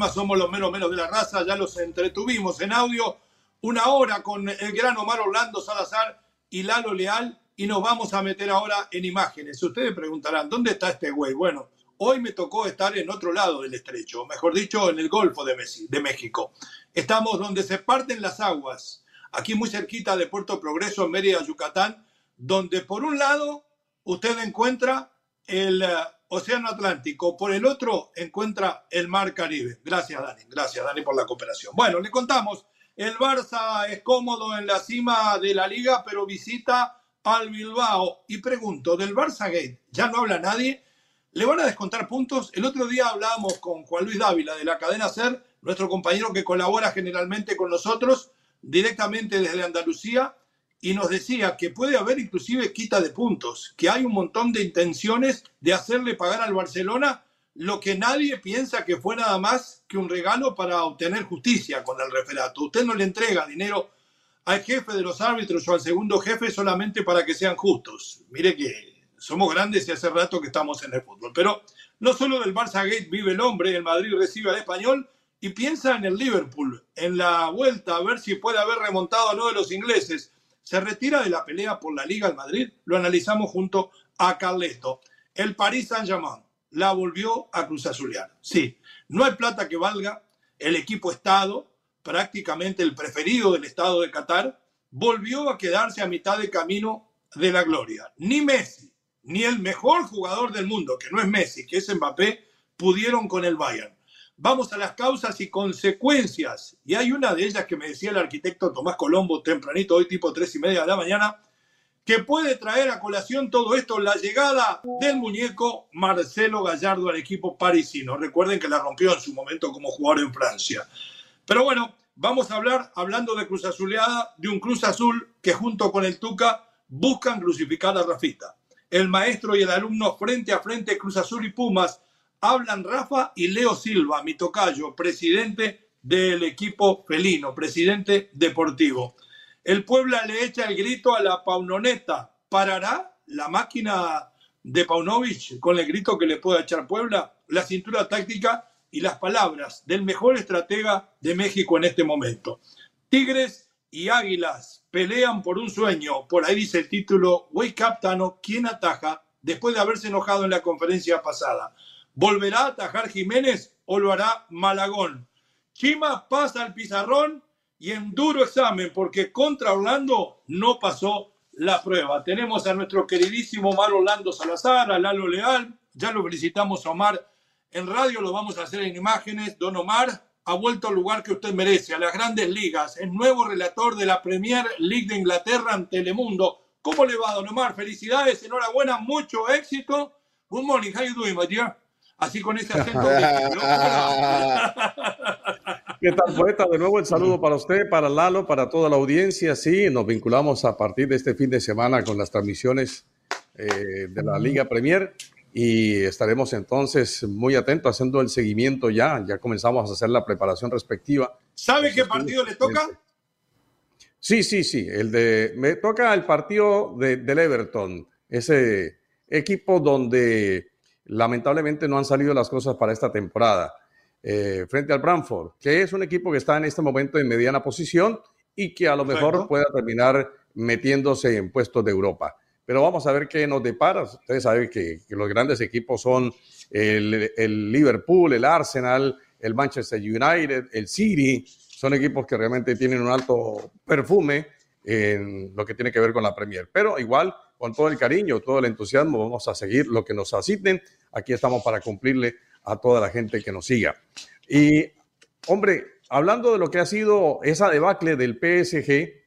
Plataformas, somos los menos menos de la raza, ya los entretuvimos en audio una hora con el gran Omar Orlando Salazar y Lalo Leal y nos vamos a meter ahora en imágenes. Ustedes preguntarán, ¿dónde está este güey? Bueno, hoy me tocó estar en otro lado del estrecho, mejor dicho, en el Golfo de, de México. Estamos donde se parten las aguas, aquí muy cerquita de Puerto Progreso, en Mérida, Yucatán, donde por un lado usted encuentra el Océano Atlántico, por el otro encuentra el Mar Caribe. Gracias, Dani. Gracias, Dani, por la cooperación. Bueno, le contamos, el Barça es cómodo en la cima de la liga, pero visita al Bilbao. Y pregunto, ¿del Barça Gate ya no habla nadie? ¿Le van a descontar puntos? El otro día hablábamos con Juan Luis Dávila de la cadena SER, nuestro compañero que colabora generalmente con nosotros directamente desde Andalucía y nos decía que puede haber inclusive quita de puntos, que hay un montón de intenciones de hacerle pagar al Barcelona lo que nadie piensa que fue nada más que un regalo para obtener justicia con el referato. Usted no le entrega dinero al jefe de los árbitros o al segundo jefe solamente para que sean justos. Mire que somos grandes y hace rato que estamos en el fútbol. Pero no solo del Barça Gate vive el hombre, el Madrid recibe al español y piensa en el Liverpool, en la vuelta, a ver si puede haber remontado a uno de los ingleses se retira de la pelea por la Liga al Madrid. Lo analizamos junto a Carleto. El Paris Saint-Germain la volvió a Cruz Azulear. Sí, no hay plata que valga. El equipo Estado, prácticamente el preferido del Estado de Qatar, volvió a quedarse a mitad de camino de la gloria. Ni Messi, ni el mejor jugador del mundo, que no es Messi, que es Mbappé, pudieron con el Bayern vamos a las causas y consecuencias. Y hay una de ellas que me decía el arquitecto Tomás Colombo tempranito, hoy tipo tres y media de la mañana, que puede traer a colación todo esto, la llegada del muñeco Marcelo Gallardo al equipo parisino. Recuerden que la rompió en su momento como jugador en Francia. Pero bueno, vamos a hablar, hablando de Cruz Azuleada, de un Cruz Azul que junto con el Tuca buscan crucificar a Rafita. El maestro y el alumno frente a frente, Cruz Azul y Pumas, hablan Rafa y Leo Silva, mi tocayo, presidente del equipo felino, presidente deportivo. El Puebla le echa el grito a la Paunoneta. ¿Parará la máquina de Paunovic con el grito que le pueda echar Puebla? La cintura táctica y las palabras del mejor estratega de México en este momento. Tigres y Águilas pelean por un sueño. Por ahí dice el título, Wake Up Tano, ¿quién ataja? Después de haberse enojado en la conferencia pasada. ¿Volverá a atajar Jiménez o lo hará Malagón? Chima pasa al pizarrón y en duro examen, porque contra Orlando no pasó la prueba. Tenemos a nuestro queridísimo Omar Orlando Salazar, a Lalo Leal, ya lo felicitamos a Omar en radio, lo vamos a hacer en imágenes. Don Omar, ha vuelto al lugar que usted merece, a las grandes ligas, el nuevo relator de la Premier League de Inglaterra en Telemundo. ¿Cómo le va, don Omar? Felicidades, enhorabuena, mucho éxito. Good morning, how you doing, my dear? Así con ese acento. ¿Qué tal, poeta? De nuevo el saludo para usted, para Lalo, para toda la audiencia. Sí, nos vinculamos a partir de este fin de semana con las transmisiones eh, de la Liga Premier y estaremos entonces muy atentos haciendo el seguimiento ya. Ya comenzamos a hacer la preparación respectiva. ¿Sabe qué partido le toca? Sí, sí, sí. El de me toca el partido de, del Everton, ese equipo donde lamentablemente no han salido las cosas para esta temporada. Eh, frente al Brantford, que es un equipo que está en este momento en mediana posición y que a lo mejor pueda terminar metiéndose en puestos de Europa pero vamos a ver qué nos depara. Ustedes saben que, los grandes equipos son el, Liverpool, el Arsenal, el Manchester United, el City, son equipos que realmente tienen un alto perfume en lo que tiene que ver con la Premier. Pero igual, con todo el cariño, todo el entusiasmo, vamos a seguir lo que nos asisten. Aquí estamos para cumplirle a toda la gente que nos siga. Y, hombre, hablando de lo que ha sido esa debacle del PSG,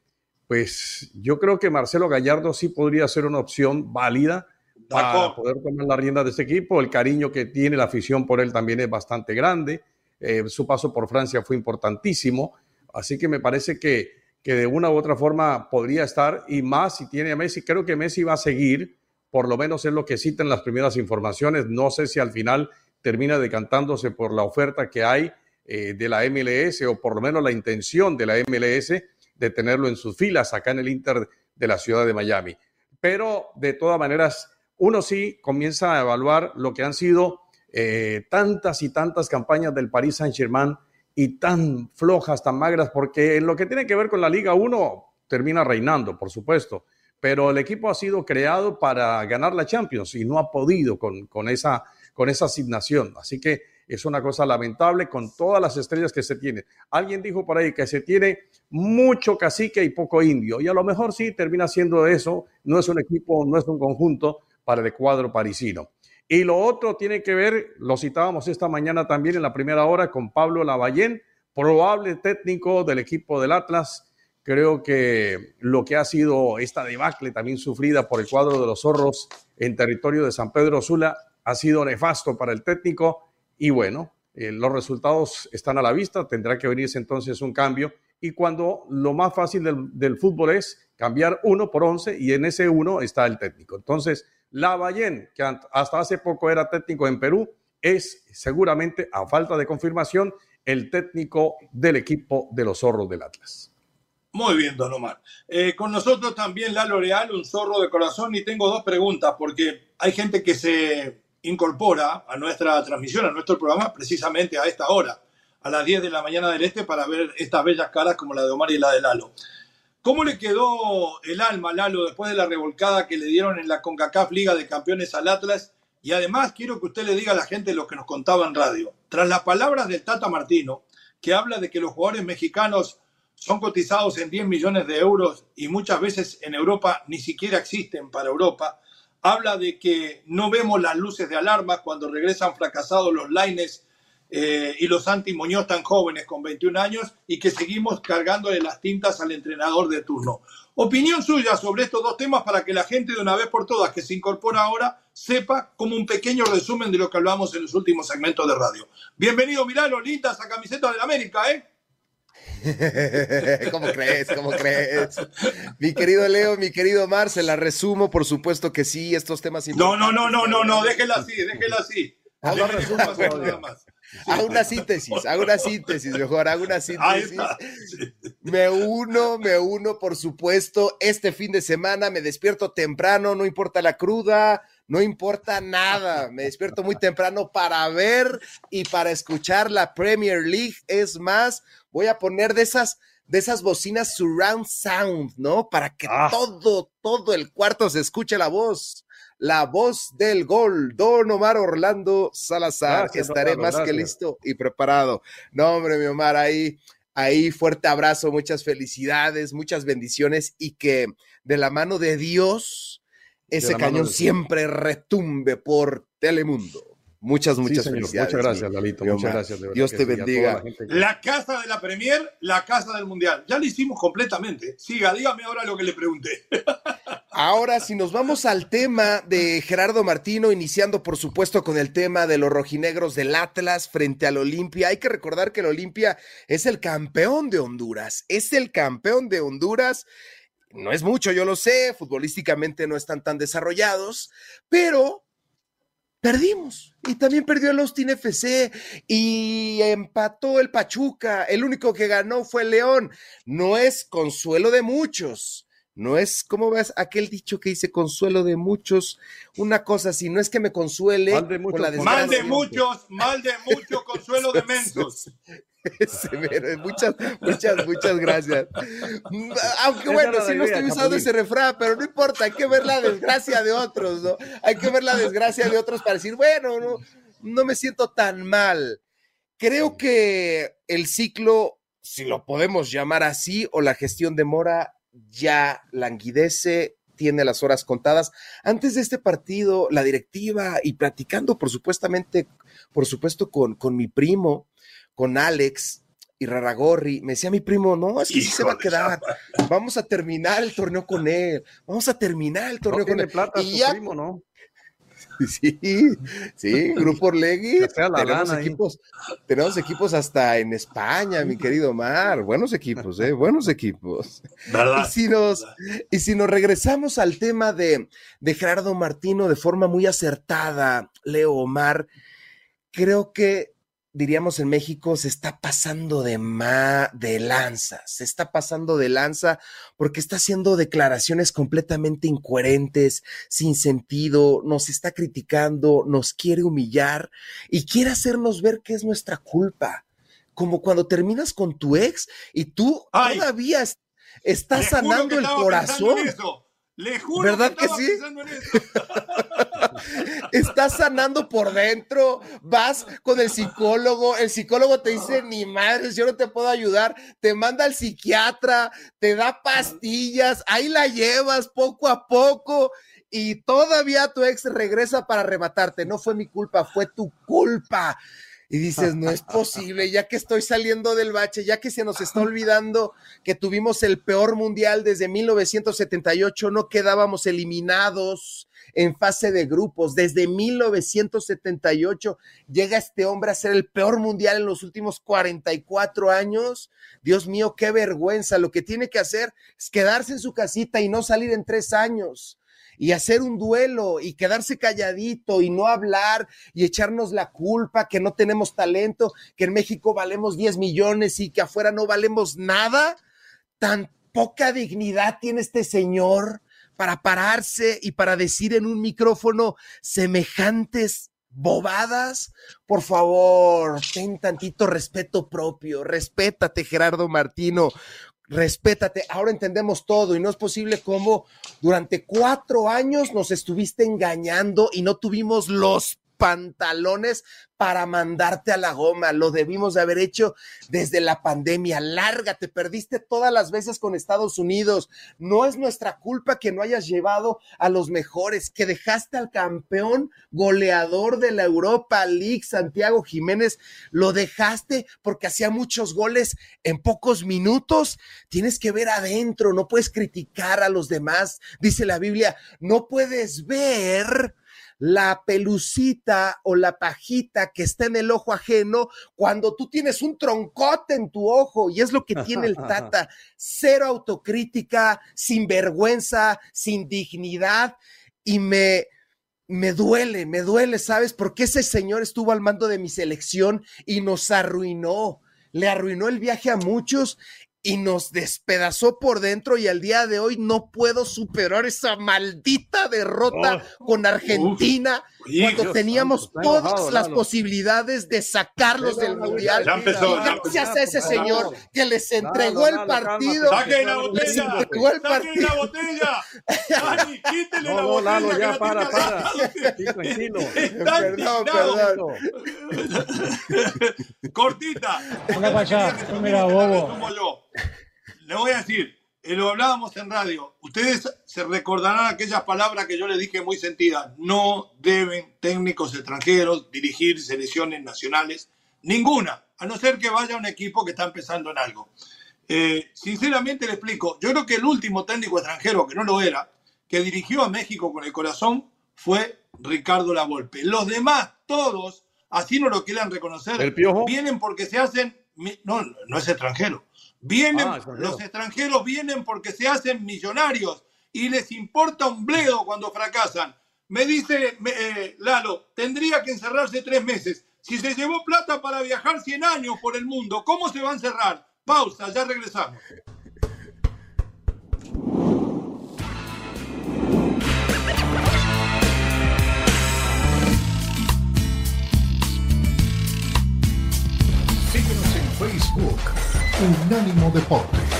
pues yo creo que Marcelo Gallardo sí podría ser una opción válida para poder tomar la rienda de este equipo. El cariño que tiene la afición por él también es bastante grande. Eh, su paso por Francia fue importantísimo. Así que me parece que, que de una u otra forma podría estar y más si tiene a Messi. Creo que Messi va a seguir, por lo menos es lo que citan las primeras informaciones. No sé si al final termina decantándose por la oferta que hay eh, de la MLS o por lo menos la intención de la MLS de tenerlo en sus filas acá en el Inter de la ciudad de Miami. Pero de todas maneras, uno sí comienza a evaluar lo que han sido eh, tantas y tantas campañas del Paris Saint-Germain y tan flojas, tan magras, porque en lo que tiene que ver con la Liga 1 termina reinando, por supuesto, pero el equipo ha sido creado para ganar la Champions y no ha podido con, con, esa, con esa asignación. Así que es una cosa lamentable con todas las estrellas que se tienen. Alguien dijo por ahí que se tiene mucho cacique y poco indio, y a lo mejor sí termina siendo eso, no es un equipo, no es un conjunto para el cuadro parisino. Y lo otro tiene que ver, lo citábamos esta mañana también en la primera hora con Pablo Lavallén, probable técnico del equipo del Atlas. Creo que lo que ha sido esta debacle también sufrida por el cuadro de los zorros en territorio de San Pedro Sula ha sido nefasto para el técnico y bueno, eh, los resultados están a la vista, tendrá que venirse entonces un cambio. Y cuando lo más fácil del, fútbol es cambiar uno por once y en ese uno está el técnico. Entonces, Lavallén, que hasta hace poco era técnico en Perú, es seguramente, a falta de confirmación, el técnico del equipo de los zorros del Atlas. Muy bien, don Omar. Eh, con nosotros también Lalo Real, un zorro de corazón, y tengo dos preguntas, porque hay gente que se incorpora a nuestra transmisión, a nuestro programa, precisamente a esta hora, a las 10 de la mañana del Este, para ver estas bellas caras como la de Omar y la de Lalo. ¿Cómo le quedó el alma, Lalo, después de la revolcada que le dieron en la CONCACAF Liga de Campeones al Atlas? Y además quiero que usted le diga a la gente lo que nos contaba en radio. Tras las palabras del Tata Martino, que habla de que los jugadores mexicanos son cotizados en 10 millones de euros y muchas veces en Europa ni siquiera existen para Europa, habla de que no vemos las luces de alarma cuando regresan fracasados los Laines eh, y los Santi Muñoz tan jóvenes con 21 años y que seguimos cargándole las tintas al entrenador de turno. Opinión suya sobre estos dos temas para que la gente de una vez por todas que se incorpora ahora sepa como un pequeño resumen de lo que hablamos en los últimos segmentos de radio. Bienvenido, Milano, lindas a camiseta de América, ¿eh? ¿Cómo crees? ¿Cómo crees? Mi querido Leo, mi querido Mar, se la resumo, por supuesto que sí, estos temas No, no, no, no, no, no, déjela así, déjela así. Hago una síntesis, hago una síntesis, mejor, hago una síntesis. Me uno, me uno, por supuesto. Este fin de semana me despierto temprano, no importa la cruda, no importa nada. Me despierto muy temprano para ver y para escuchar la Premier League. Es más, voy a poner de esas de esas bocinas surround sound, ¿no? Para que ah. todo, todo el cuarto se escuche la voz. La voz del gol, Don Omar Orlando Salazar. Estaré más que listo y preparado. No, hombre, mi Omar, ahí, ahí fuerte abrazo, muchas felicidades, muchas bendiciones y que de la mano de Dios ese cañón siempre retumbe por Telemundo. Muchas, muchas felicidades. Muchas gracias, Lalito. Muchas gracias. Dios te bendiga. La, casa de la Premier, la casa del Mundial. Ya lo hicimos completamente. Siga, dígame ahora lo que le pregunté. Ahora, si nos vamos al tema de Gerardo Martino, iniciando por supuesto con el tema de los rojinegros del Atlas frente al Olimpia, hay que recordar que el Olimpia es el campeón de Honduras, es el campeón de Honduras. No es mucho, yo lo sé, futbolísticamente no están tan desarrollados, pero perdimos. Y también perdió el Austin FC y empató el Pachuca. El único que ganó fue el León. No es consuelo de muchos. No es, como ves, aquel dicho que dice consuelo de muchos, una cosa así, no es que me consuele mal de muchos, la Mal de muchos, mal de muchos, consuelo de mensos. muchas, muchas, muchas gracias. Aunque bueno, sí no estoy usando ese refrán, pero no importa, hay que ver la desgracia de otros, ¿no? Hay que ver la desgracia de otros para decir, bueno, no, no me siento tan mal. Creo que el ciclo, si lo podemos llamar así, o la gestión de Mora ya languidece, tiene las horas contadas. Antes de este partido, la directiva y platicando, por supuestamente, por supuesto, con, con mi primo, con Alex y Raragorri, me decía mi primo, no, es que sí se va a quedar. Vamos a terminar el torneo con él. Vamos a terminar el torneo con él. Plata, y ya, primo, ¿no? Sí, sí, Grupo Orlegui. tenemos equipos, tenemos equipos hasta en España, mi querido Mar. Buenos equipos, ¿eh? Buenos equipos. Y si nos, y si nos regresamos al tema de, de Gerardo Martino de forma muy acertada, Leo Omar, creo que diríamos en México, se está pasando de, ma, de lanza, se está pasando de lanza porque está haciendo declaraciones completamente incoherentes, sin sentido, nos está criticando, nos quiere humillar y quiere hacernos ver que es nuestra culpa. Como cuando terminas con tu ex y tú todavía estás sanando el corazón. Le juro ¿Verdad que, sí? Estás sanando por dentro, vas con el psicólogo, el psicólogo te dice, ni madres, yo no te puedo ayudar, te manda al psiquiatra, te da pastillas, ahí la llevas poco a poco y todavía tu ex regresa para arrebatarte. No fue mi culpa, fue tu culpa y dices, no es posible, ya que estoy saliendo del bache, ya que se nos está olvidando que tuvimos el peor mundial desde 1978, no quedábamos eliminados en fase de grupos. Desde 1978 llega este hombre a ser el peor mundial en los últimos 44 años. Dios mío, qué vergüenza. Lo que tiene que hacer es quedarse en su casita y no salir en tres años y hacer un duelo y quedarse calladito y no hablar y echarnos la culpa que no tenemos talento, que en México valemos 10 millones y que afuera no valemos nada, tan poca dignidad tiene este señor para pararse y para decir en un micrófono semejantes bobadas, por favor, ten tantito respeto propio, respétate Gerardo Martino, respétate, ahora entendemos todo y no es posible como durante cuatro años nos estuviste engañando y no tuvimos los pantalones para mandarte a la goma. Lo debimos de haber hecho desde la pandemia. Lárgate, perdiste todas las veces con Estados Unidos. No es nuestra culpa que no hayas llevado a los mejores, que dejaste al campeón goleador de la Europa League, Santiago Jiménez. Lo dejaste porque hacía muchos goles en pocos minutos. Tienes que ver adentro, no puedes criticar a los demás. Dice la Biblia, no puedes ver la pelucita o la pajita que está en el ojo ajeno cuando tú tienes un troncote en tu ojo y es lo que tiene el Tata. Cero autocrítica, sin vergüenza, sin dignidad y me, me duele, me duele, ¿sabes? Porque ese señor estuvo al mando de mi selección y nos arruinó, le arruinó el viaje a muchos y nos despedazó por dentro y al día de hoy no puedo superar esa maldita derrota oh. con Argentina cuando teníamos todas las posibilidades de sacarlos del mundial. gracias a ese señor que les entregó el partido. ¡Saquen la botella! entregó el partido. la botella! ¡Dani, quítele la botella! No, ya, para, para. tranquilo. Perdón, perdón. Cortita. Mira, bobo. Le voy a decir, eh, lo hablábamos en radio. Ustedes se recordarán aquellas palabras que yo les dije muy sentidas. No deben técnicos extranjeros dirigir selecciones nacionales. Ninguna, a no ser que vaya un equipo que está empezando en algo. Eh, sinceramente le explico. Yo creo que el último técnico extranjero, que no lo era, que dirigió a México con el corazón, fue Ricardo Lavolpe. Los demás, todos, así no lo quieran reconocer, vienen porque se hacen. No, no es extranjero Vienen, ah, los extranjeros vienen porque se hacen millonarios y les importa un bledo cuando fracasan. Me dice eh, Lalo, tendría que encerrarse tres meses. Si se llevó plata para viajar 100 años por el mundo, ¿cómo se va a encerrar? Pausa, ya regresamos. Síguenos en Facebook Unánimo Deportes.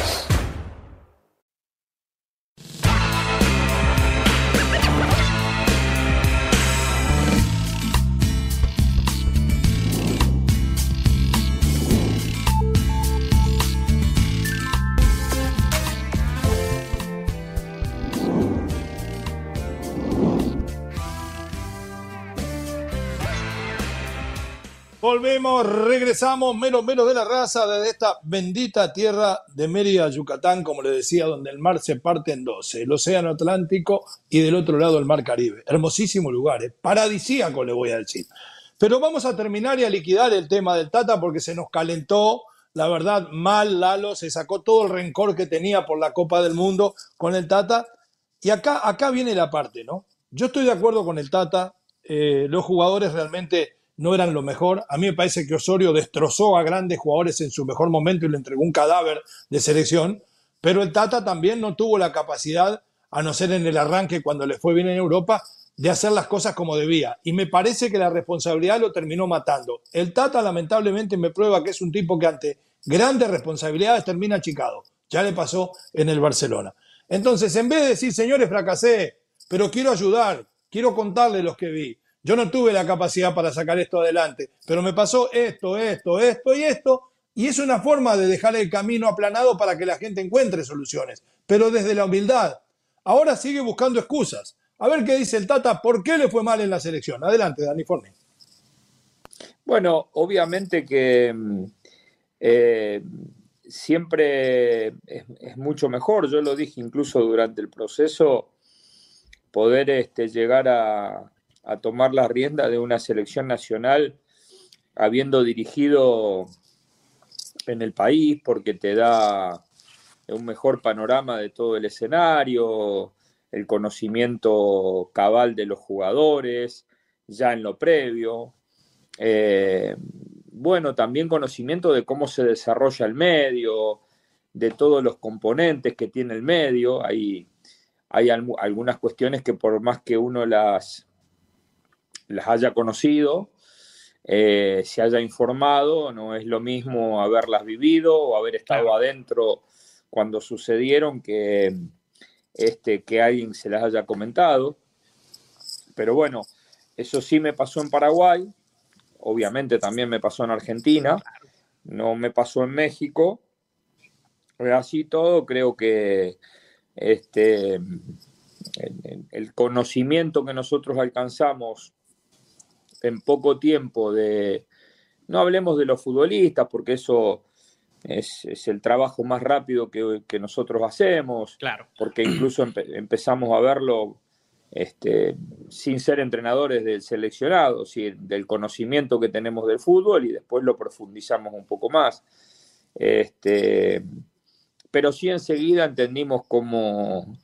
Volvemos, regresamos, menos menos de la raza, desde esta bendita tierra de Mérida, Yucatán, como le decía, donde el mar se parte en dos, el océano Atlántico y del otro lado el mar Caribe. Hermosísimo lugar, ¿eh? paradisíaco le voy a decir. Pero vamos a terminar y a liquidar el tema del Tata porque se nos calentó, la verdad, mal Lalo, se sacó todo el rencor que tenía por la Copa del Mundo con el Tata. Y acá, acá viene la parte, ¿no? Yo estoy de acuerdo con el Tata, eh, los jugadores realmente no eran lo mejor. A mí me parece que Osorio destrozó a grandes jugadores en su mejor momento y le entregó un cadáver de selección, pero el Tata también no tuvo la capacidad, a no ser en el arranque cuando le fue bien en Europa, de hacer las cosas como debía. Y me parece que la responsabilidad lo terminó matando. El Tata lamentablemente me prueba que es un tipo que ante grandes responsabilidades termina achicado. Ya le pasó en el Barcelona. Entonces, en vez de decir, señores, fracasé, pero quiero ayudar, quiero contarle los que vi, yo no tuve la capacidad para sacar esto adelante, pero me pasó esto, esto, esto y esto, y es una forma de dejar el camino aplanado para que la gente encuentre soluciones, pero desde la humildad. Ahora sigue buscando excusas. A ver qué dice el Tata, ¿por qué le fue mal en la selección? Adelante, Dani Forni. Bueno, obviamente que mm, eh, siempre es, mucho mejor, yo lo dije incluso durante el proceso, poder este, llegar a, a tomar la rienda de una selección nacional habiendo dirigido en el país porque te da un mejor panorama de todo el escenario, el conocimiento cabal de los jugadores, ya en lo previo. Eh, bueno, también conocimiento de cómo se desarrolla el medio, de todos los componentes que tiene el medio. Hay, hay algunas cuestiones que por más que uno las, las haya conocido, eh, se haya informado, no es lo mismo haberlas vivido o haber estado adentro cuando sucedieron que, este, que alguien se las haya comentado. Pero bueno, eso sí me pasó en Paraguay, obviamente también me pasó en Argentina, no me pasó en México. Así todo, creo que este, el conocimiento que nosotros alcanzamos en poco tiempo de, no hablemos de los futbolistas, porque eso es, el trabajo más rápido que, nosotros hacemos, claro. porque incluso empezamos a verlo este, sin ser entrenadores del seleccionado, del conocimiento que tenemos del fútbol y después lo profundizamos un poco más. Este, pero sí enseguida entendimos cómo,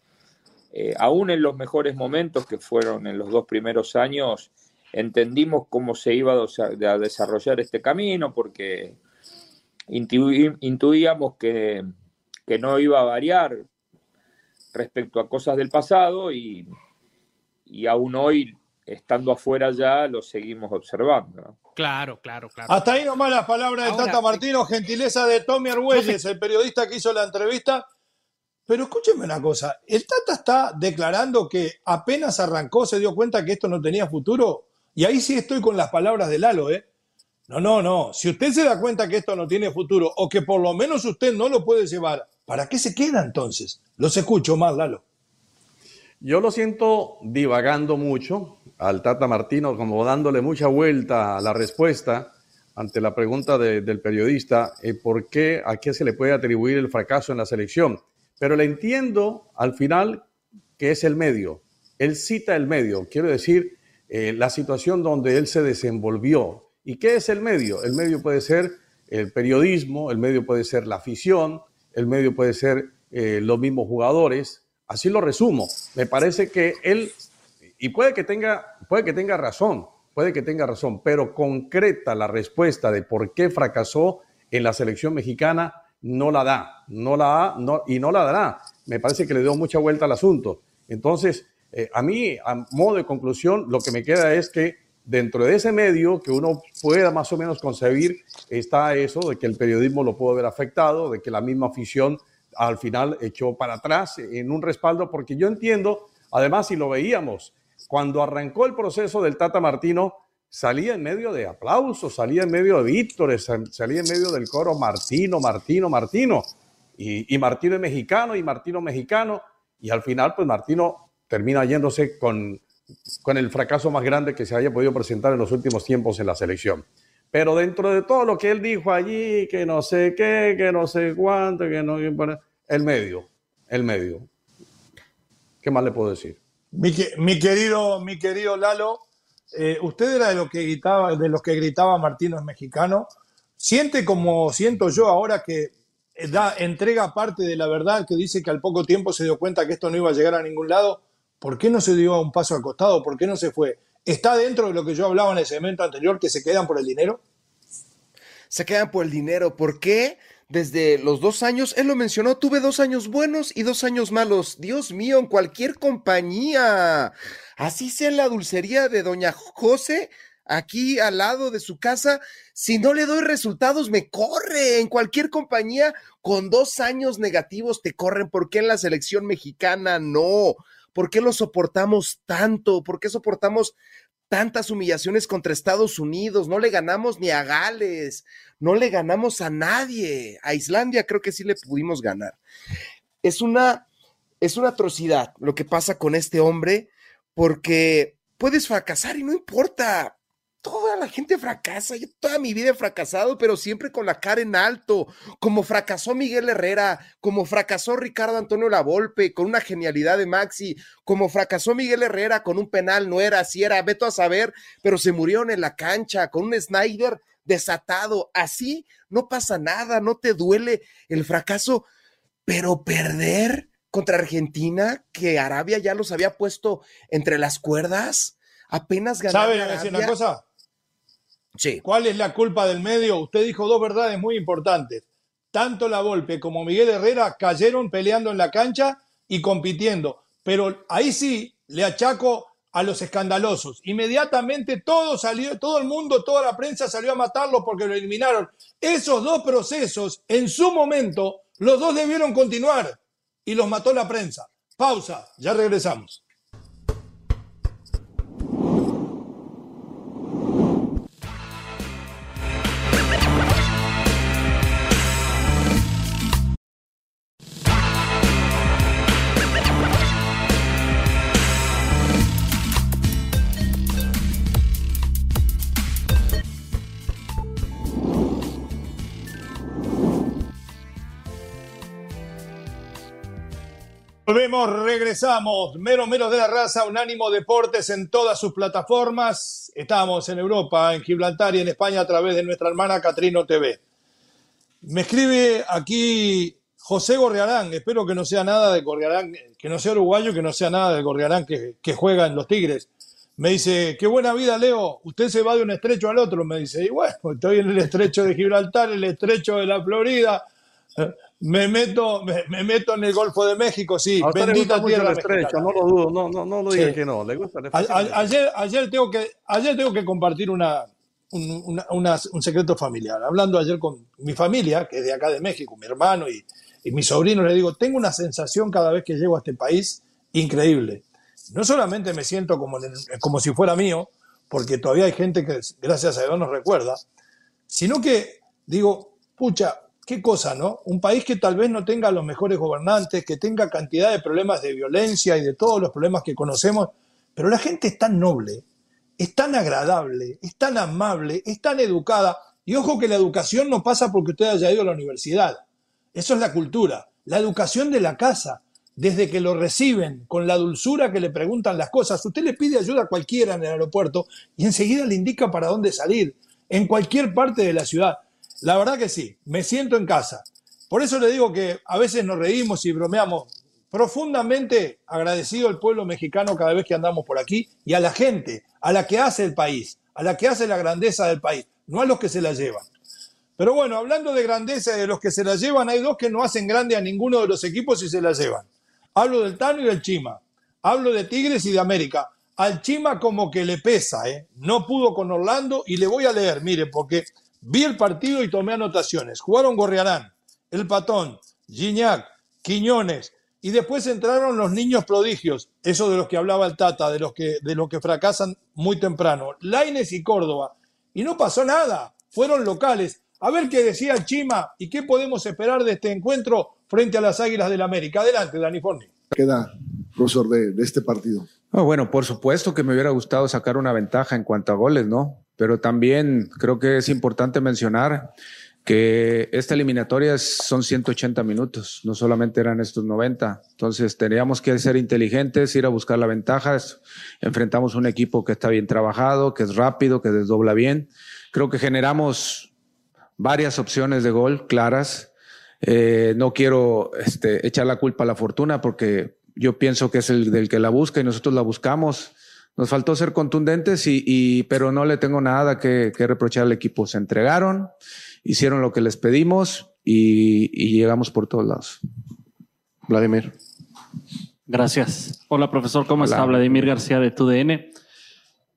eh, aún en los mejores momentos que fueron en los dos primeros años, entendimos cómo se iba a desarrollar este camino porque intuíamos que, no iba a variar respecto a cosas del pasado y, aún hoy, estando afuera ya, lo seguimos observando. Claro, claro, claro. Hasta ahí nomás las palabras de Tata Martino, gentileza de Tommy Argüelles, el periodista que hizo la entrevista. Pero escúcheme una cosa, el Tata está declarando que apenas arrancó se dio cuenta que esto no tenía futuro. Y ahí sí estoy con las palabras de Lalo, ¿eh? No, no, no. Si usted se da cuenta que esto no tiene futuro o que por lo menos usted no lo puede llevar ¿Para qué se queda entonces? Los escucho más, Lalo. Yo lo siento divagando mucho al Tata Martino, como dándole mucha vuelta a la respuesta ante la pregunta del periodista, eh, ¿por qué, a qué se le puede atribuir el fracaso en la selección? Pero le entiendo al final que es el medio. Él cita el medio, quiero decir, eh, la situación donde él se desenvolvió. ¿Y qué es el medio? El medio puede ser el periodismo, el medio puede ser la afición, el medio puede ser eh, los mismos jugadores. Así lo resumo. Me parece que él, y puede que tenga, puede que tenga razón, puede que tenga razón, pero concreta la respuesta de por qué fracasó en la selección mexicana no la da, no la da no, y no la dará. Me parece que le dio mucha vuelta al asunto. Entonces, eh, a mí, a modo de conclusión, lo que me queda es que dentro de ese medio que uno pueda más o menos concebir, está eso de que el periodismo lo pudo haber afectado, de que la misma afición al final echó para atrás en un respaldo, porque yo entiendo, además, si lo veíamos, cuando arrancó el proceso del Tata Martino, salía en medio de aplausos, salía en medio de vítores, salía en medio del coro Martino, Martino, Martino, y, y Martino es mexicano y Martino mexicano, y al final, pues Martino termina yéndose con, con el fracaso más grande que se haya podido presentar en los últimos tiempos en la selección. Pero dentro de todo lo que él dijo allí, que no sé qué, que no sé cuánto, que no... El medio, el medio. ¿Qué más le puedo decir? Mi, querido, mi querido Lalo, eh, usted era de, lo que gritaba, de los que gritaba Martino es mexicano. ¿Siente como siento yo ahora que da, entrega parte de la verdad, que dice que al poco tiempo se dio cuenta que esto no iba a llegar a ningún lado? ¿Por qué no se dio un paso al costado? ¿Por qué no se fue? ¿Está dentro de lo que yo hablaba en el segmento anterior, que se quedan por el dinero? Se quedan por el dinero. ¿Por qué? Desde los dos años, él lo mencionó, tuve dos años buenos y dos años malos. Dios mío, en cualquier compañía. Así sea en la dulcería de Doña José, aquí al lado de su casa, si no le doy resultados, me corre. En cualquier compañía, con dos años negativos te corren. ¿Por qué en la selección mexicana no? ¿Por qué lo soportamos tanto? ¿Por qué soportamos tantas humillaciones contra Estados Unidos? No le ganamos ni a Gales, no le ganamos a nadie. A Islandia creo que sí le pudimos ganar. Es una, es una atrocidad lo que pasa con este hombre porque puedes fracasar y no importa toda la gente fracasa, yo toda mi vida he fracasado, pero siempre con la cara en alto, como fracasó Miguel Herrera, como fracasó Ricardo Antonio Lavolpe con una genialidad de Maxi, como fracasó Miguel Herrera con un penal, no era así, era veto a saber, pero se murieron en la cancha con un Snyder desatado, así no pasa nada, no te duele el fracaso, pero perder contra Argentina, que Arabia ya los había puesto entre las cuerdas, apenas ganaron. ¿Saben una cosa? ¿Cuál es la culpa del medio? Usted dijo dos verdades muy importantes. Tanto la Volpe como Miguel Herrera cayeron peleando en la cancha y compitiendo. Pero ahí sí le achaco a los escandalosos. Inmediatamente todo salió, todo el mundo, toda la prensa salió a matarlo porque lo eliminaron. Esos dos procesos, en su momento, los dos debieron continuar y los mató la prensa. Pausa, ya regresamos. Volvemos, regresamos. Mero, mero de la raza, Unánimo Deportes en todas sus plataformas. Estamos en Europa, en Gibraltar y en España a través de nuestra hermana Catrino TV. Me escribe aquí José Gorriarán. Espero que no sea nada de Gorriarán, que no sea uruguayo, que no sea nada de Gorriarán que, que juega en los Tigres. Me dice, qué buena vida, Leo. Usted se va de un estrecho al otro. Me dice, y bueno, estoy en el estrecho de Gibraltar, el estrecho de la Florida me meto, me, meto en el Golfo de México, sí. Bendita tierra estrecho, no lo dudo, no, no, no lo diga que no. Le gusta ayer, ayer, tengo que, ayer tengo que compartir una, un, un, secreto familiar. Hablando ayer con mi familia, que es de acá de México, mi hermano y, y mi sobrino, le digo, tengo una sensación cada vez que llego a este país increíble. No solamente me siento como, como si fuera mío, porque todavía hay gente que, gracias a Dios, nos recuerda, sino que digo, pucha, qué cosa, ¿no? Un país que tal vez no tenga los mejores gobernantes, que tenga cantidad de problemas de violencia y de todos los problemas que conocemos, pero la gente es tan noble, es tan agradable, es tan amable, es tan educada. Y ojo que la educación no pasa porque usted haya ido a la universidad. Eso es la cultura, la educación de la casa, desde que lo reciben, con la dulzura que le preguntan las cosas. Usted le pide ayuda a cualquiera en el aeropuerto y enseguida le indica para dónde salir, en cualquier parte de la ciudad. La verdad que sí, me siento en casa. Por eso le digo que a veces nos reímos y bromeamos. Profundamente agradecido al pueblo mexicano cada vez que andamos por aquí y a la gente, a la que hace el país, a la que hace la grandeza del país, no a los que se la llevan. Pero bueno, hablando de grandeza y de los que se la llevan, hay dos que no hacen grande a ninguno de los equipos y se la llevan. Hablo del Tano y del Chima. Hablo de Tigres y de América. Al Chima como que le pesa, ¿eh? No pudo con Orlando y le voy a leer, mire, porque vi el partido y tomé anotaciones. Jugaron Gorriarán, El Patón, Gignac, Quiñones, y después entraron los niños prodigios, eso de los que hablaba el Tata, de los que, de los que fracasan muy temprano, Laines y Córdoba. Y no pasó nada, fueron locales. A ver qué decía Chima y qué podemos esperar de este encuentro frente a las Águilas del América. Adelante, Dani Forni. Queda, profesor, de, este partido. Bueno, por supuesto que me hubiera gustado sacar una ventaja en cuanto a goles, ¿no? Pero también creo que es importante mencionar que esta eliminatoria son 180 minutos, no solamente eran estos 90. Entonces teníamos que ser inteligentes, ir a buscar la ventaja. Enfrentamos un equipo que está bien trabajado, que es rápido, que desdobla bien. Creo que generamos varias opciones de gol claras eh, no quiero este, echar la culpa a la fortuna porque yo pienso que es el del que la busca y nosotros la buscamos. Nos faltó ser contundentes, y, pero no le tengo nada que, reprochar al equipo. Se entregaron, hicieron lo que les pedimos y, llegamos por todos lados. Vladimir. Gracias. Hola, profesor. ¿Cómo está? Vladimir García de TUDN.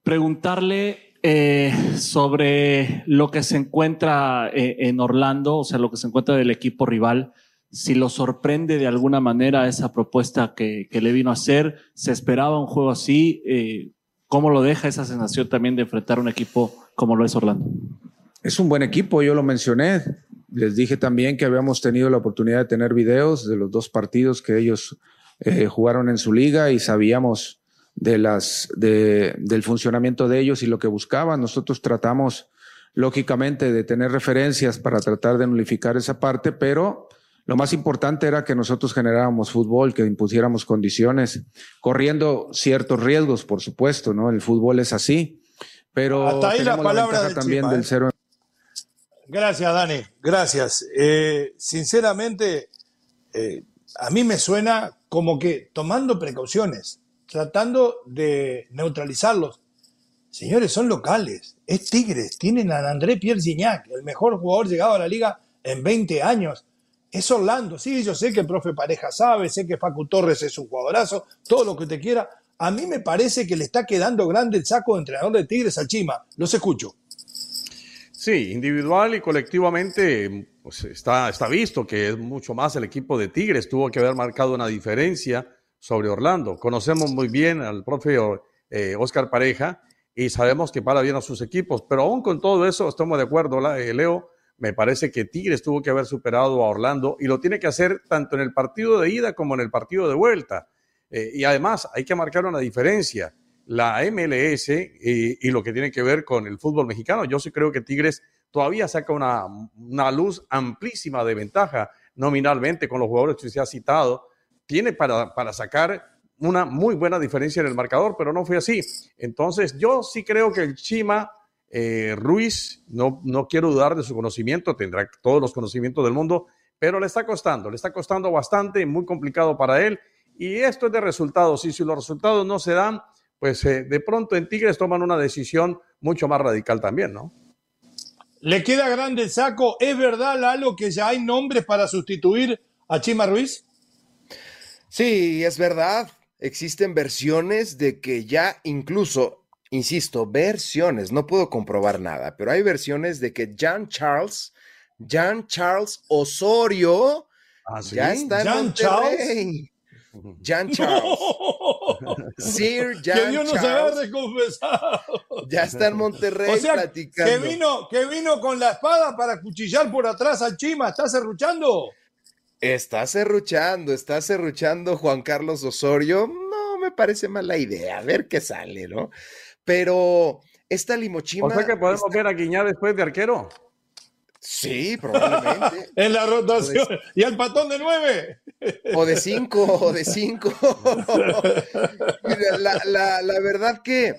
Preguntarle eh, sobre lo que se encuentra eh, en Orlando, o sea, lo que se encuentra del equipo rival, si lo sorprende de alguna manera esa propuesta que, le vino a hacer, se esperaba un juego así, eh, ¿cómo lo deja esa sensación también de enfrentar un equipo como lo es Orlando? Es un buen equipo, yo lo mencioné. Les dije también que habíamos tenido la oportunidad de tener videos de los dos partidos que ellos jugaron en su liga y sabíamos de las, de, del funcionamiento de ellos y lo que buscaban. Nosotros tratamos, lógicamente, de tener referencias para tratar de nulificar esa parte, pero lo más importante era que nosotros generáramos fútbol, que impusiéramos condiciones, corriendo ciertos riesgos, por supuesto, ¿no? El fútbol es así, pero Hasta ahí la palabra también del ¿eh? cero. Gracias, Dani, gracias. Eh, sinceramente, eh, a mí me suena como que tomando precauciones tratando de neutralizarlos. Señores, son locales, es Tigres, tienen a André Pierre Gignac, el mejor jugador llegado a la liga en 20 años. Es Orlando, sí, yo sé que el profe Pareja sabe, sé que Facu Torres es un jugadorazo, todo lo que te quiera. A mí me parece que le está quedando grande el saco de entrenador de Tigres al Chima. Los escucho. Sí, individual y colectivamente pues está, está visto que es mucho más el equipo de Tigres. Tuvo que haber marcado una diferencia sobre Orlando. Conocemos muy bien al profe eh, Oscar Pareja y sabemos que para bien a sus equipos, pero aún con todo eso estamos de acuerdo, eh, Leo. Me parece que Tigres tuvo que haber superado a Orlando y lo tiene que hacer tanto en el partido de ida como en el partido de vuelta. Eh, y además hay que marcar una diferencia. La MLS y, lo que tiene que ver con el fútbol mexicano. Yo sí creo que Tigres todavía saca una, una luz amplísima de ventaja nominalmente con los jugadores que se ha citado tiene para, para sacar una muy buena diferencia en el marcador, pero no fue así. Entonces, yo sí creo que el Chima eh, Ruiz, no, no quiero dudar de su conocimiento, tendrá todos los conocimientos del mundo, pero le está costando, le está costando bastante, muy complicado para él. Y esto es de resultados. Y si los resultados no se dan, pues eh, de pronto en Tigres toman una decisión mucho más radical también, ¿no? ¿Le queda grande el saco? ¿Es verdad, Lalo, que ya hay nombres para sustituir a Chima Ruiz? Sí, es verdad. Existen versiones de que ya incluso, insisto, versiones, no puedo comprobar nada, pero hay versiones de que Jean Charles, Jean Charles Osorio, ¿Ah, ya está en Jean Charles. Jan Charles. Sir Jan que Dios nos confesado. Ya está en Monterrey platicando. Que vino, que vino con la espada para cuchillar por atrás al Chima. ¿Está serruchando? Está serruchando, está serruchando Juan Carlos Osorio. No me parece mala idea. A ver qué sale, ¿no? Pero esta limochima. O sea que podemos ver a Guiñá después de arquero. Sí, probablemente. en la rotación. ¿Y al patón de nueve? O de cinco, o de cinco. la, la verdad que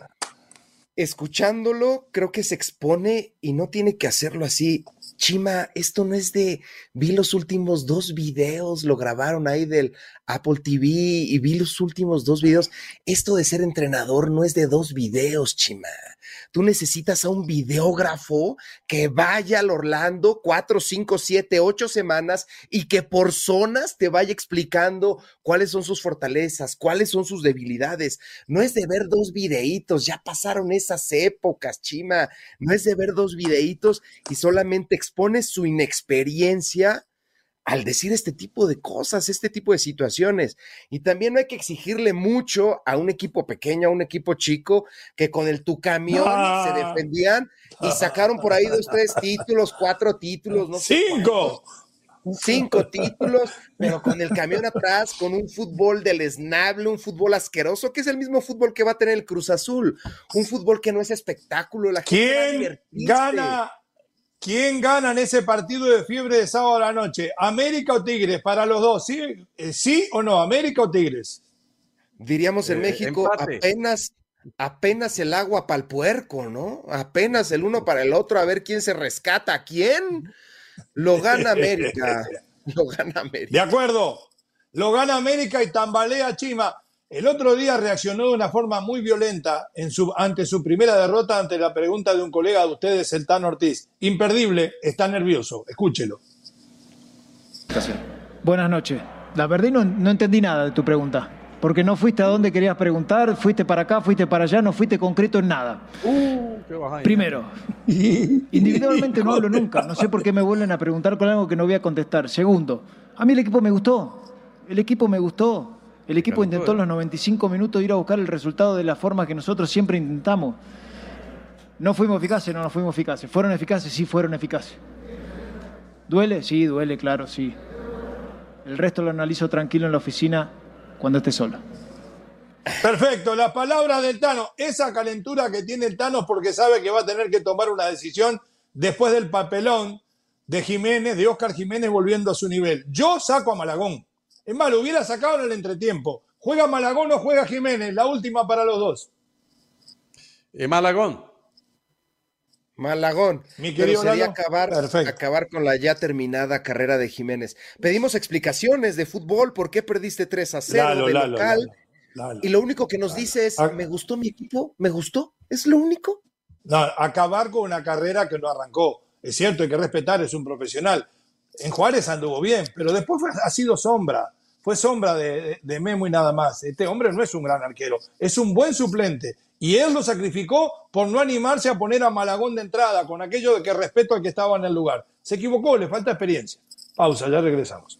escuchándolo, creo que se expone y no tiene que hacerlo así. Chima, esto no es de, vi los últimos dos videos, lo grabaron ahí del Apple TV y vi los últimos dos videos. Esto de ser entrenador no es de dos videos, Chima. Tú necesitas a un videógrafo que vaya al Orlando cuatro, cinco, siete, ocho semanas y que por zonas te vaya explicando cuáles son sus fortalezas, cuáles son sus debilidades. No es de ver dos videitos, ya pasaron esas épocas, Chima. No es de ver dos videitos y solamente expones su inexperiencia al decir este tipo de cosas, este tipo de situaciones. Y también no hay que exigirle mucho a un equipo pequeño, a un equipo chico, que con el tu camión se defendían y sacaron por ahí dos, tres títulos, cuatro títulos, no ¡Cinco! cinco títulos, pero con el camión atrás, con un fútbol del esnable, un fútbol asqueroso, que es el mismo fútbol que va a tener el Cruz Azul, un fútbol que no es espectáculo. La ¿Quién gana ¿Quién gana en ese partido de fiebre de sábado a la noche? ¿América o Tigres? Para los dos, ¿sí, eh, ¿Sí o no? ¿América o Tigres? Diríamos en eh, México, apenas, apenas el agua para el puerco, ¿no? Apenas el uno para el otro, a ver quién se rescata a quién. Lo gana América. Lo gana América. De acuerdo. Lo gana América y tambalea Chima. El otro día reaccionó de una forma muy violenta en su, ante su primera derrota ante la pregunta de un colega de ustedes, el Tan Ortiz. Imperdible, está nervioso. Escúchelo. Buenas noches. La verdad no, no entendí nada de tu pregunta. Porque no fuiste a donde querías preguntar, fuiste para acá, fuiste para allá, no fuiste concreto en nada. Uh, Primero, individualmente no hablo nunca. No sé por qué me vuelven a preguntar con algo que no voy a contestar. Segundo, a mí el equipo me gustó. El equipo me gustó. El equipo intentó en los 95 minutos ir a buscar el resultado de la forma que nosotros siempre intentamos. ¿No fuimos eficaces? No, no fuimos eficaces. ¿Fueron eficaces? Sí, fueron eficaces. ¿Duele? Sí, duele, claro, sí. El resto lo analizo tranquilo en la oficina cuando esté solo. Perfecto, la palabra del Tano. Esa calentura que tiene el Tano porque sabe que va a tener que tomar una decisión después del papelón de Jiménez, de Oscar Jiménez volviendo a su nivel. Yo saco a Malagón. Es más, lo hubiera sacado en el entretiempo. ¿Juega Malagón o juega Jiménez? La última para los dos. Y Malagón. Malagón. Mi querido Pero sería acabar, acabar con la ya terminada carrera de Jiménez. Pedimos explicaciones de fútbol, por qué perdiste 3 a 0 de local. y lo único que nos dice es, ah. me gustó mi equipo, me gustó, es lo único. No, acabar con una carrera que no arrancó. Es cierto, hay que respetar, es un profesional, en Juárez anduvo bien, pero después ha sido sombra. Fue sombra de, Memo y nada más. Este hombre no es un gran arquero, es un buen suplente. Y él lo sacrificó por no animarse a poner a Malagón de entrada, con aquello de que respeto al que estaba en el lugar. Se equivocó, le falta experiencia. Pausa, ya regresamos.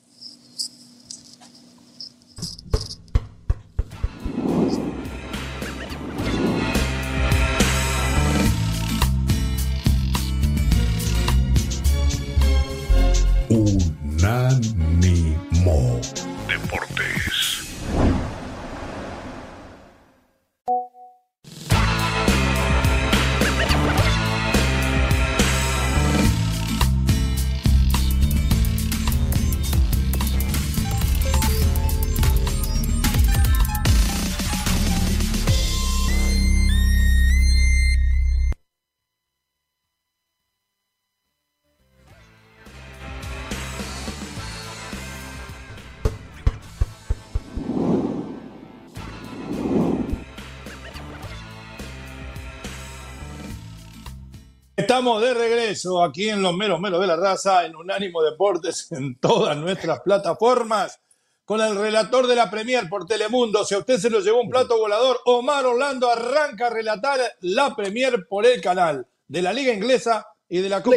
Estamos de regreso aquí en los meros meros de la raza, en Unánimo Deportes, en todas nuestras plataformas, con el relator de la Premier por Telemundo. Si a usted se lo llevó un plato volador, Omar Orlando arranca a relatar la Premier por el canal de la Liga Inglesa y de la Copa.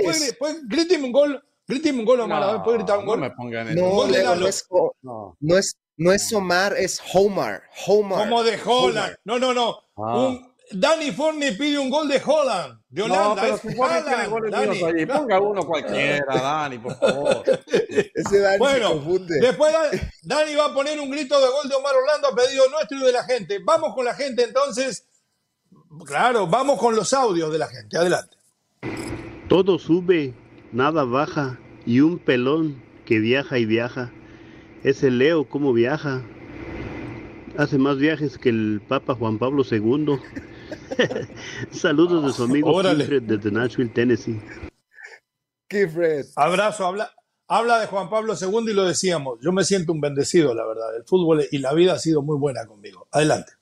Gríteme un gol, gríteme un gol, Omar, a ver, ¿puede gritar un gol? No me pongan no, no, es, no, es, No es Omar, es. Homar. Como de Holland. No, no, no. Ah. Danny Forney pide un gol de Holland. De Holanda. No, pero si Ponga uno cualquiera, Dani, por favor. Ese Dani bueno, confunde. Después Dani va a poner un grito de gol de Omar Orlando a pedido nuestro y de la gente. Vamos con la gente entonces. Claro, vamos con los audios de la gente. Adelante. Todo sube, nada baja, y un pelón que viaja y viaja. Ese Leo, ¿cómo viaja? Hace más viajes que el Papa Juan Pablo II. Saludos de su amigo desde Nashville, Tennessee. Kifred. Abrazo, habla, habla de Juan Pablo II y lo decíamos. Yo me siento un bendecido, la verdad. El fútbol y la vida ha sido muy buena conmigo. Adelante.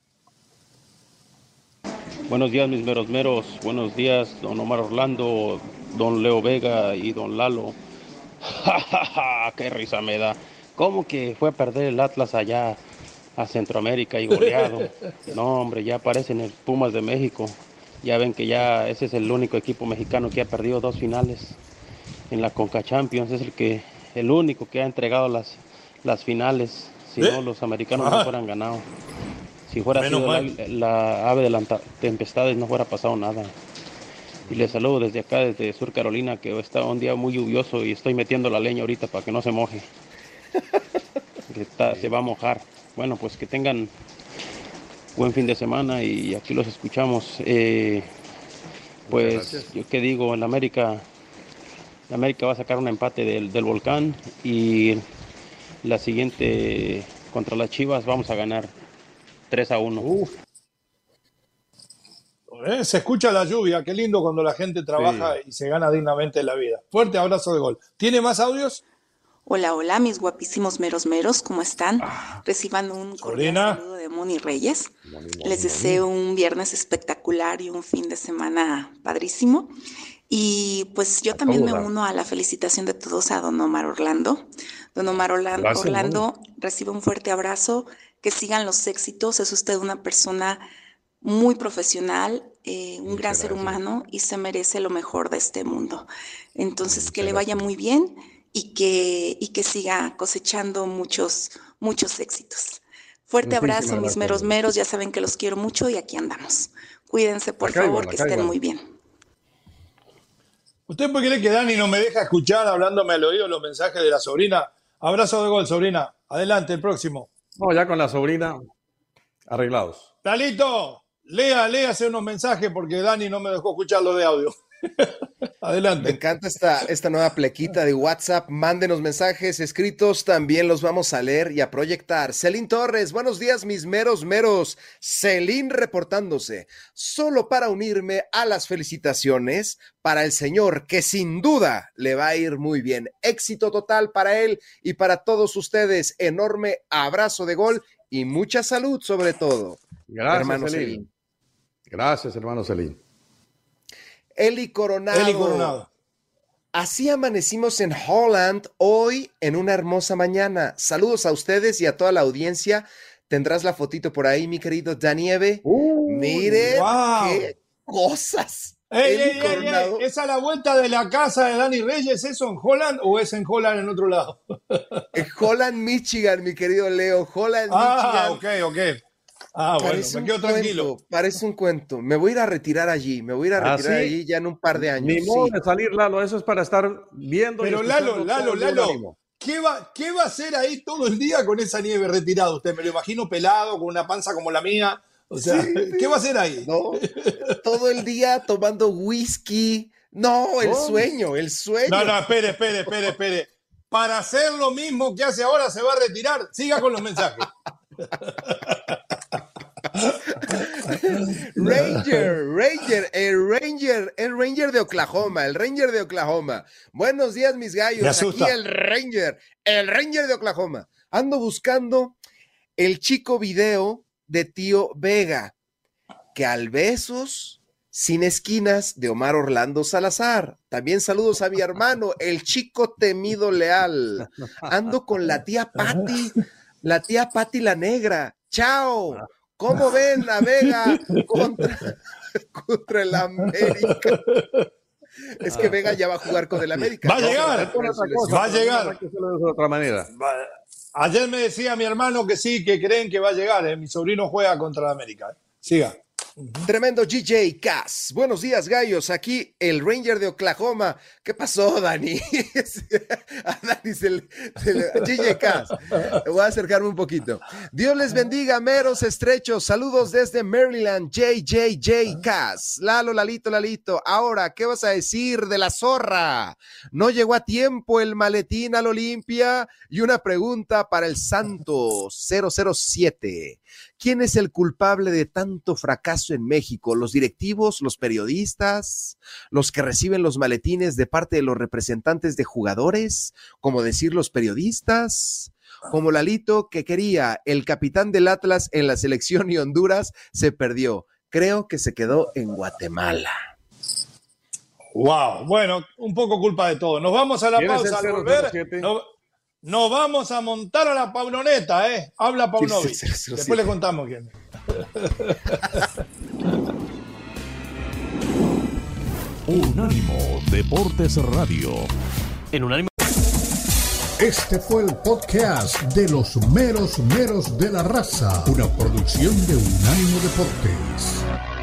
Buenos días, mis meros meros. Buenos días, don Omar Orlando, don Leo Vega y don Lalo. ¡Qué risa me da! ¿Cómo que fue a perder el Atlas allá a Centroamérica y goleado? No, hombre, ya aparecen el Pumas de México. Ya ven que ya ese es el único equipo mexicano que ha perdido dos finales en la Conca Champions. Es el que el único que ha entregado las, las finales. Si no, ¿Eh? los americanos no fueran ganado. Si fuera sido la, ave de las tempestades no fuera pasado nada. Y les saludo desde acá, desde Sur Carolina, que está un día muy lluvioso y estoy metiendo la leña ahorita para que no se moje. que se va a mojar. Bueno, pues que tengan buen fin de semana y aquí los escuchamos. Eh, pues yo qué digo, en América, América va a sacar un empate del, del volcán y la siguiente contra las Chivas vamos a ganar 3 a 1. Eh, se escucha la lluvia, qué lindo cuando la gente trabaja y se gana dignamente la vida. Fuerte abrazo de gol. ¿Tiene más audios? Hola, hola, mis guapísimos meros meros, ¿cómo están? Ah. Reciban un cordial saludo de Moni Reyes. Les deseo un viernes espectacular y un fin de semana padrísimo. Y pues yo también me uno a la felicitación de todos a don Omar Orlando. Don Omar Orlando, Orlando recibe un fuerte abrazo que sigan los éxitos. Es usted una persona muy profesional, eh, un gran ser humano y se merece lo mejor de este mundo. Entonces, que le vaya muy bien y que, y que siga cosechando muchos, muchos éxitos. Fuerte abrazo, mis meros meros. Ya saben que los quiero mucho y aquí andamos. Cuídense, por favor, que estén muy bien. ¿Usted puede creer que Dani no me deja escuchar hablándome al oído los mensajes de la sobrina? Abrazo de gol, sobrina. Adelante, el próximo. No, ya con la sobrina arreglados. Talito, lea, léase unos mensajes porque Dani no me dejó escucharlo de audio. Adelante. Me encanta esta, esta nueva plequita de WhatsApp. Mándenos mensajes escritos, también los vamos a leer y a proyectar. Celín Torres, buenos días, mis meros meros. Celín reportándose, solo para unirme a las felicitaciones para el señor, que sin duda le va a ir muy bien. Éxito total para él y para todos ustedes. Enorme abrazo de gol y mucha salud sobre todo. Gracias, hermano Celín. Gracias, hermano Celín. Eli Coronado. Así amanecimos en Holland hoy en una hermosa mañana. Saludos a ustedes y a toda la audiencia. Tendrás la fotito por ahí, mi querido Danieve. Uh, Miren qué cosas. Ey, Coronado. ¿Es a la vuelta de la casa de Dani Reyes eso en Holland o es en Holland en otro lado? en Holland, Michigan, mi querido Leo. Holland, ah, Michigan. ok, ok. Ah, parece bueno, me quedo tranquilo. parece un cuento. Me voy a ir a retirar allí. Me voy a ir a ¿Ah, retirar allí ya en un par de años. Ni modo de salir, Lalo. Eso es para estar viendo. Pero Lalo, Lalo, Lalo. ¿Qué va, ¿Qué va a hacer ahí todo el día con esa nieve retirada? Usted me lo imagino pelado, con una panza como la mía. O sea, ¿qué va a hacer ahí? No, todo el día tomando whisky. No, el sueño, el sueño. No, no, espere, espere, espere, espere. Para hacer lo mismo que hace ahora se va a retirar. Siga con los mensajes. Ranger, Ranger, el Ranger, el Ranger de Oklahoma, el Ranger de Oklahoma. Buenos días, mis gallos. Aquí el Ranger, el Ranger de Oklahoma. Ando buscando el chico video de tío Vega, que al besos sin esquinas de Omar Orlando Salazar. También saludos a mi hermano, el chico temido leal. Ando con la tía Patti, la tía Patti la negra. Chao. ¿Cómo ven la Vega contra, contra el América? Es que Vega ya va a jugar con el América. Va a llegar, va a llegar. De otra manera. Ayer me decía mi hermano que sí, que creen que va a llegar. ¿eh? Mi sobrino juega contra la América. Siga. Tremendo GJ Cass. Buenos días, gallos. Aquí el Ranger de Oklahoma. ¿Qué pasó, Dani? a Dani se le, GJ Cass. Voy a acercarme un poquito. Dios les bendiga, meros estrechos. Saludos desde Maryland, JJJ Cass. Lalo, Lalito, Lalito. Ahora, ¿qué vas a decir de la zorra? No llegó a tiempo el maletín al Olimpia. Y una pregunta para el Santo 007. ¿Quién es el culpable de tanto fracaso en México? ¿Los directivos, los periodistas, los que reciben los maletines de parte de los representantes de jugadores, como decir los periodistas? Como Lalito que quería el capitán del Atlas en la selección y Honduras se perdió. Creo que se quedó en Guatemala. Wow, bueno, un poco culpa de todo. Nos vamos a la pausa al volver. Nos vamos a montar a la Pauloneta, ¿eh? Habla Paunovic. Después le contamos quién. Unánimo Deportes Radio. En Unánimo. Este fue el podcast de los meros meros de la raza, una producción de Unánimo Deportes.